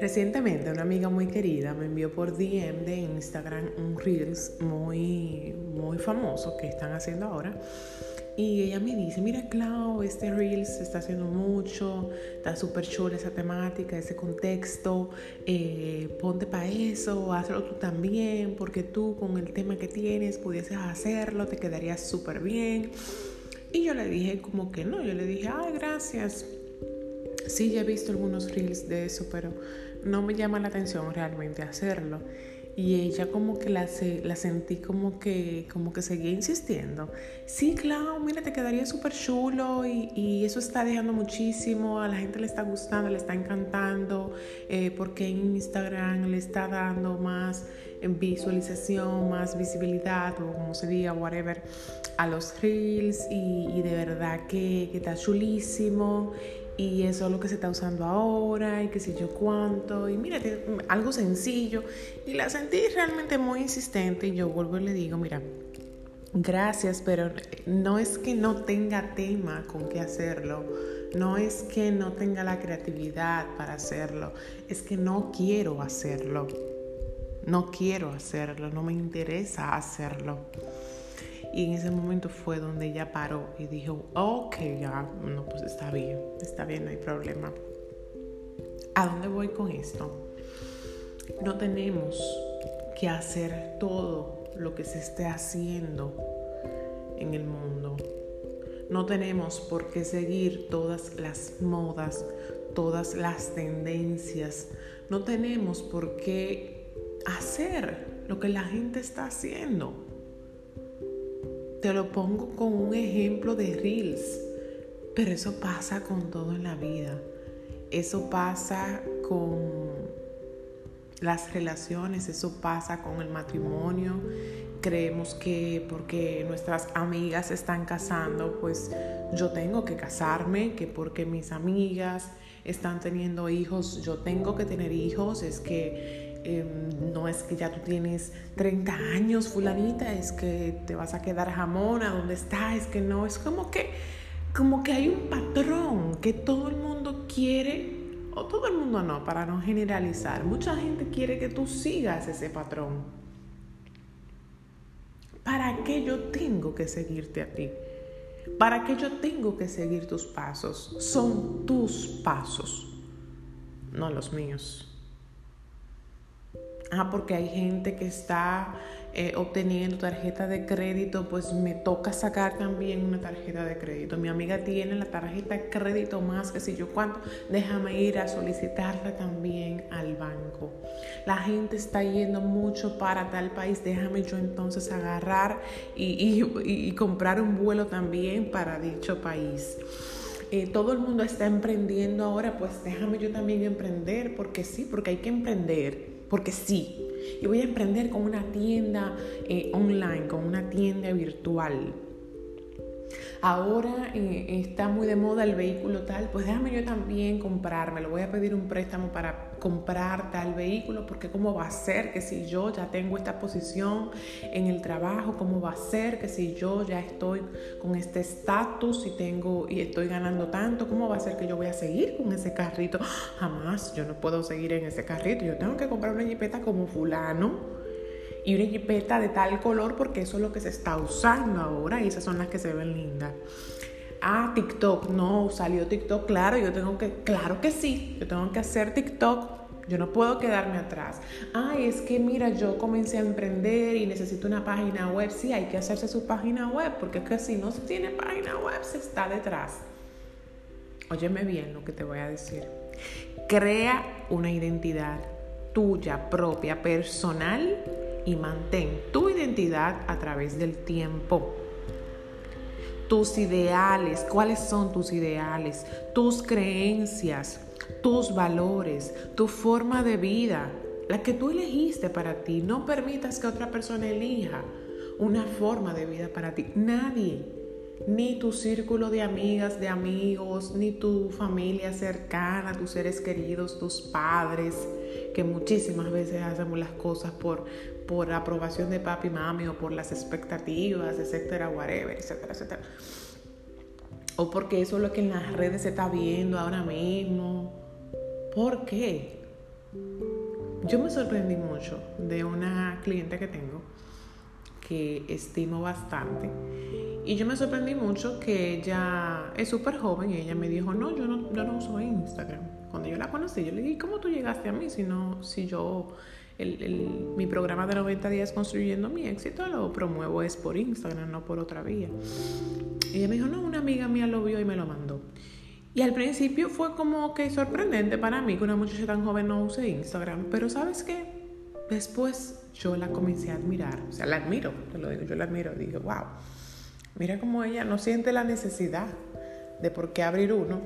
Recientemente una amiga muy querida me envió por DM de Instagram un Reels muy, muy famoso que están haciendo ahora. Y ella me dice, mira Clau, este Reels se está haciendo mucho, está súper chula esa temática, ese contexto, eh, ponte para eso, hazlo tú también, porque tú con el tema que tienes pudieses hacerlo, te quedaría súper bien. Y yo le dije como que no, yo le dije, ay, gracias. Sí, ya he visto algunos reels de eso, pero no me llama la atención realmente hacerlo. Y ella como que la, la sentí como que, como que seguía insistiendo. Sí, claro, mira, te quedaría súper chulo y, y, eso está dejando muchísimo, a la gente le está gustando, le está encantando, eh, porque Instagram le está dando más visualización, más visibilidad o como se diga, whatever, a los reels y, y de verdad que, que está chulísimo y eso es lo que se está usando ahora y qué sé yo cuánto y mira, algo sencillo y la sentí realmente muy insistente y yo vuelvo y le digo, mira, gracias, pero no es que no tenga tema con qué hacerlo, no es que no tenga la creatividad para hacerlo, es que no quiero hacerlo, no quiero hacerlo, no me interesa hacerlo. Y en ese momento fue donde ella paró y dijo, ok, ya, no, pues está bien, está bien, no hay problema. ¿A dónde voy con esto? No tenemos que hacer todo lo que se esté haciendo en el mundo. No tenemos por qué seguir todas las modas, todas las tendencias. No tenemos por qué hacer lo que la gente está haciendo. Te lo pongo con un ejemplo de Reels, pero eso pasa con todo en la vida. Eso pasa con las relaciones, eso pasa con el matrimonio. Creemos que porque nuestras amigas están casando, pues yo tengo que casarme, que porque mis amigas están teniendo hijos, yo tengo que tener hijos, es que Em, no es que ya tú tienes 30 años, fulanita, es que te vas a quedar jamón a donde está, es que no, es como que, como que hay un patrón que todo el mundo quiere, todo el mundo no, para no generalizar, mucha gente quiere que tú sigas ese patrón. ¿Para qué yo tengo que seguirte a ti? ¿Para qué yo tengo que seguir tus pasos? Son tus pasos, no los míos. Ah, porque hay gente que está eh, obteniendo tarjeta de crédito, pues me toca sacar también una tarjeta de crédito. Mi amiga tiene la tarjeta de crédito más que si yo cuánto, déjame ir a solicitarla también al banco. La gente está yendo mucho para tal país, déjame yo entonces agarrar y, y, comprar un vuelo también para dicho país. Eh, todo el mundo está emprendiendo ahora, pues déjame yo también emprender, porque sí, porque hay que emprender porque sí. Y voy a emprender con una tienda eh, online, con una tienda virtual. Ahora eh, está muy de moda el vehículo tal, pues déjame yo también comprármelo. Voy a pedir un préstamo para comprar tal vehículo, porque cómo va a ser que si yo ya tengo esta posición en el trabajo, cómo va a ser que si yo ya estoy con este estatus y tengo y estoy ganando tanto, cómo va a ser que yo voy a seguir con ese carrito. Jamás, yo no puedo seguir en ese carrito. Yo tengo que comprar una jipeta como fulano y una jipeta de tal color porque eso es lo que se está usando ahora y esas son las que se ven lindas. Ah, TikTok, no, salió TikTok, claro, yo tengo que, claro que sí, yo tengo que hacer TikTok, yo no puedo quedarme atrás. Ay, es que mira, yo comencé a emprender y necesito una página web. Sí, hay que hacerse su página web, porque es que si no se tiene página web, se está detrás. Óyeme bien lo que te voy a decir. Crea una identidad tuya, propia, personal y mantén tu identidad a través del tiempo. Tus ideales, cuáles son tus ideales, tus creencias, tus valores, tu forma de vida, la que tú elegiste para ti. No permitas que otra persona elija una forma de vida para ti. Nadie, ni tu círculo de amigas, de amigos, ni tu familia cercana, tus seres queridos, tus padres, que muchísimas veces hacemos las cosas por, por aprobación de papi y mami o por las expectativas, etcétera, whatever, etcétera, etcétera. o porque eso es lo que en las redes se está viendo ahora mismo. ¿Por qué? Yo me sorprendí mucho de una cliente que tengo que estimo bastante. Y yo me sorprendí mucho que ella es súper joven y ella me dijo, no yo, no, yo no uso Instagram. Cuando yo la conocí, yo le dije, ¿cómo tú llegaste a mí si, no, si yo el, mi programa de 90 días construyendo mi éxito lo promuevo es por Instagram, no por otra vía. Y ella me dijo, no, una amiga mía lo vio y me lo mandó. Y al principio fue como que sorprendente para mí que una muchacha tan joven no use Instagram, pero ¿sabes qué? Después yo la comencé a admirar, o sea, la admiro, te lo digo, yo la admiro, digo, wow, mira cómo ella no siente la necesidad de por qué abrir uno,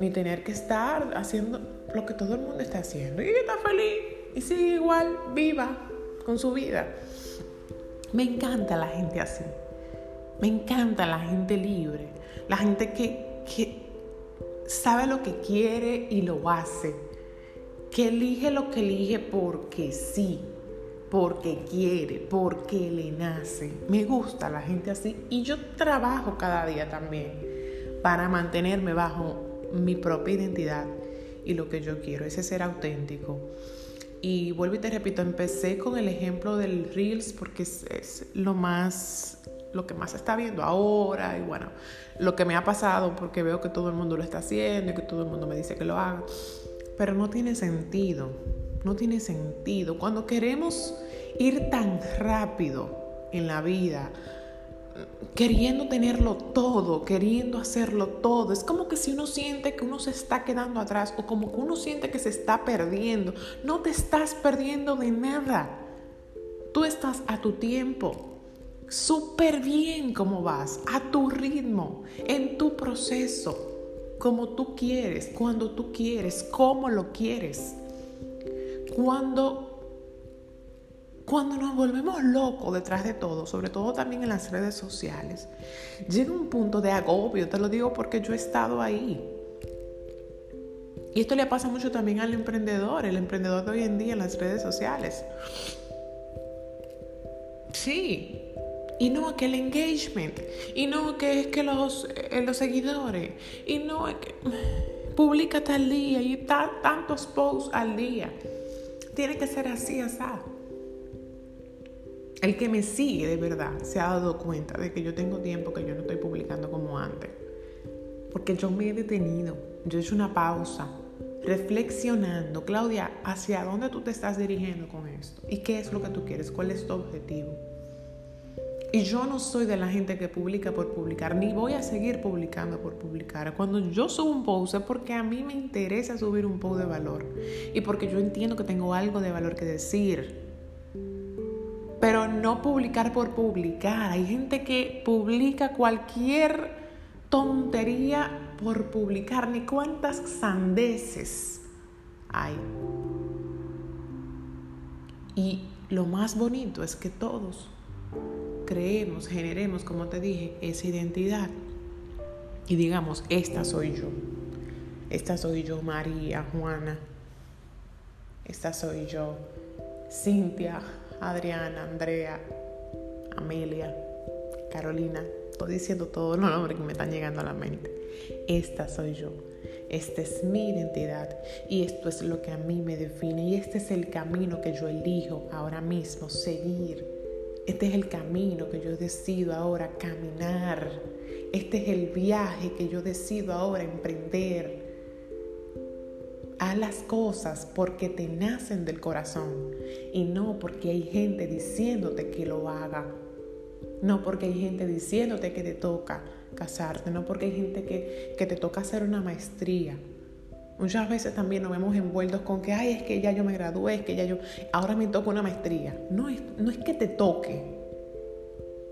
ni tener que estar haciendo lo que todo el mundo está haciendo. Y ella está feliz y sigue igual viva con su vida. Me encanta la gente así. Me encanta la gente libre. La gente que, que sabe lo que quiere y lo hace. Que elige lo que elige porque sí, porque quiere, porque le nace. Me gusta la gente así y yo trabajo cada día también para mantenerme bajo mi propia identidad y lo que yo quiero, ese ser auténtico. Y vuelvo y te repito, empecé con el ejemplo del Reels porque es, lo más, lo que más se está viendo ahora y bueno, lo que me ha pasado porque veo que todo el mundo lo está haciendo y que todo el mundo me dice que lo haga. Pero no tiene sentido, no tiene sentido. Cuando queremos ir tan rápido en la vida, queriendo tenerlo todo, queriendo hacerlo todo. Es como que si uno siente que uno se está quedando atrás o como que uno siente que se está perdiendo. No te estás perdiendo de nada. Tú estás a tu tiempo, súper bien como vas, a tu ritmo, en tu proceso, como tú quieres, cuando tú quieres, cómo lo quieres. Cuando cuando nos volvemos locos detrás de todo, sobre todo también en las redes sociales, llega un punto de agobio, te lo digo porque yo he estado ahí. Y esto le pasa mucho también al emprendedor, el emprendedor de hoy en día en las redes sociales. Sí, y no que el engagement, y no que es que los, eh, los seguidores, y no es que publica tal día y tantos posts al día. Tiene que ser así, así. El que me sigue de verdad se ha dado cuenta de que yo tengo tiempo que yo no estoy publicando como antes. Porque yo me he detenido, yo he hecho una pausa, reflexionando, Claudia, ¿hacia dónde tú te estás dirigiendo con esto? ¿Y qué es lo que tú quieres? ¿Cuál es tu objetivo? Y yo no soy de la gente que publica por publicar, ni voy a seguir publicando por publicar. Cuando yo subo un post es porque a mí me interesa subir un post de valor y porque yo entiendo que tengo algo de valor que decir pero no publicar por publicar. Hay gente que publica cualquier tontería por publicar, ni cuántas sandeces hay. Y lo más bonito es que todos creemos, generemos, como te dije, esa identidad y digamos, esta soy yo. Esta soy yo, María, Juana. Esta soy yo, Cintia, Adriana, Andrea, Amelia, Carolina. Estoy diciendo todos los nombres que me están llegando a la mente. Esta soy yo. Esta es mi identidad y esto es lo que a mí me define y este es el camino que yo elijo ahora mismo seguir. Este es el camino que yo decido ahora caminar. Este es el viaje que yo decido ahora emprender. Haz las cosas porque te nacen del corazón y no porque hay gente diciéndote que lo haga. No porque hay gente diciéndote que te toca casarte, no porque hay gente que, te toca hacer una maestría. Muchas veces también nos vemos envueltos con que, ay, es que ya yo me gradué, es que ya yo, ahora me toca una maestría. No es, no es que te toque,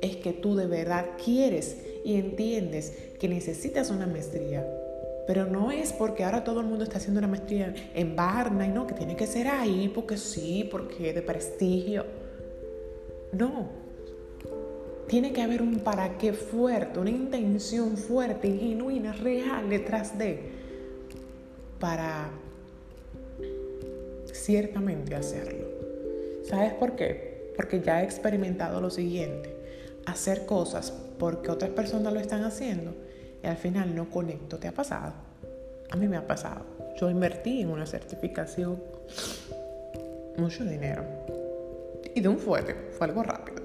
es que tú de verdad quieres y entiendes que necesitas una maestría pero no es porque ahora todo el mundo está haciendo una maestría en Barna y no, que tiene que ser ahí porque sí, porque de prestigio. No. Tiene que haber un para qué fuerte, una intención fuerte y genuina, real detrás de, para ciertamente hacerlo. ¿Sabes por qué? Porque ya he experimentado lo siguiente. Hacer cosas porque otras personas lo están haciendo y al final no conecto. ¿Te ha pasado? A mí me ha pasado. Yo invertí en una certificación mucho dinero y de un fuerte, fue algo rápido.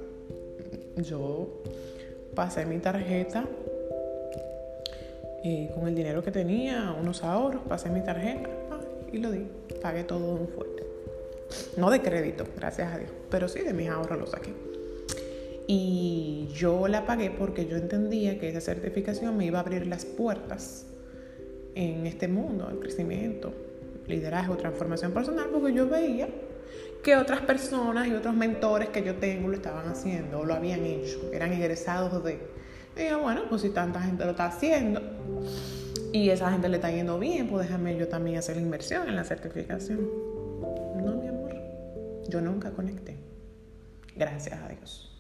Yo pasé mi tarjeta y con el dinero que tenía, unos ahorros, pasé mi tarjeta y lo di. Pagué todo de un fuerte. No de crédito, gracias a Dios, pero sí de mis ahorros lo saqué. Y yo la pagué porque yo entendía que esa certificación me iba a abrir las puertas en este mundo, el crecimiento, liderazgo, transformación personal, porque yo veía que otras personas y otros mentores que yo tengo lo estaban haciendo o lo habían hecho, eran egresados de... Y dije, bueno, pues si tanta gente lo está haciendo y esa gente le está yendo bien, pues déjame yo también hacer la inversión en la certificación. No, mi amor, yo nunca conecté, gracias a Dios.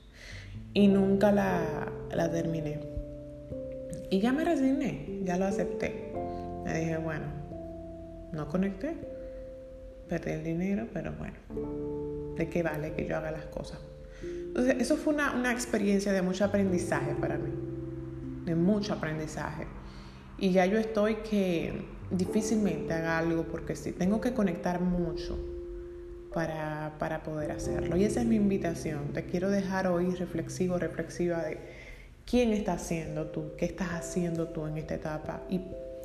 Y nunca la, la terminé. Y ya me resigné, ya lo acepté. Me dije, bueno, no conecté, perdí el dinero, pero bueno, ¿de qué vale que yo haga las cosas? Entonces, eso fue una, una experiencia de mucho aprendizaje para mí, de mucho aprendizaje. Y ya yo estoy que difícilmente haga algo porque sí, tengo que conectar mucho para, para poder hacerlo. Y esa es mi invitación. Te quiero dejar hoy reflexivo, reflexiva de quién estás haciendo tú, qué estás haciendo tú en esta etapa y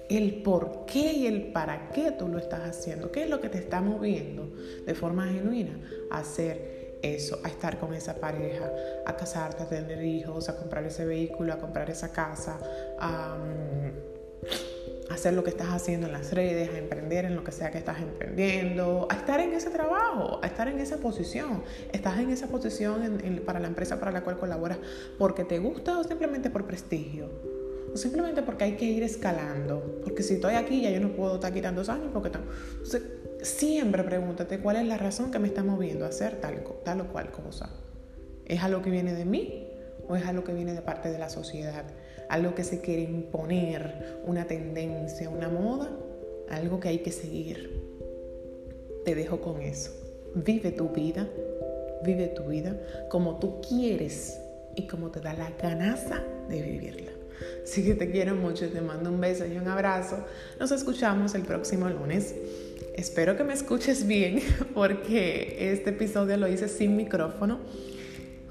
el por qué y el para qué tú lo estás haciendo, qué es lo que te está moviendo de forma genuina a hacer eso, a estar con esa pareja, a casarte, a tener hijos, a comprar ese vehículo, a comprar esa casa, a, mm, hacer lo que estás haciendo en las redes, a emprender en lo que sea que estás emprendiendo, a estar en ese trabajo, a estar en esa posición. Estás en esa posición para la empresa para la cual colaboras porque te gusta o simplemente por prestigio o simplemente porque hay que ir escalando. Porque si estoy aquí ya yo no puedo estar quitando años porque Entonces, siempre pregúntate cuál es la razón que me está moviendo a hacer tal, tal o cual cosa. ¿Es algo que viene de mí o es algo que viene de parte de la sociedad? Algo que se quiere imponer, una tendencia, una moda, algo que hay que seguir. Te dejo con eso. Vive tu vida, vive tu vida como tú quieres y como te da la ganaza de vivirla. Así que te quiero mucho, te mando un beso y un abrazo. Nos escuchamos el próximo lunes. Espero que me escuches bien porque este episodio lo hice sin micrófono,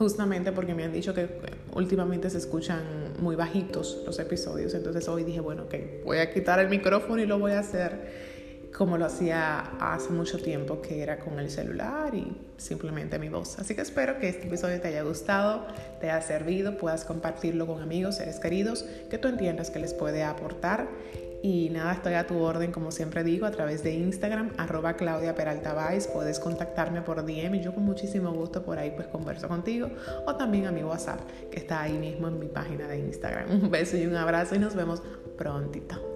justamente porque me han dicho que últimamente se escuchan muy bajitos los episodios. Entonces hoy dije, bueno, ok, voy a quitar el micrófono y lo voy a hacer como lo hacía hace mucho tiempo, que era con el celular y simplemente mi voz. Así que espero que este episodio te haya gustado, te haya servido, puedas compartirlo con amigos, seres queridos, que tú entiendas que les puede aportar. Y nada, estoy a tu orden, como siempre digo, a través de Instagram, arroba Claudia Peralta Puedes contactarme por DM y yo con muchísimo gusto por ahí pues converso contigo. O también a mi WhatsApp, que está ahí mismo en mi página de Instagram. Un beso y un abrazo y nos vemos prontito.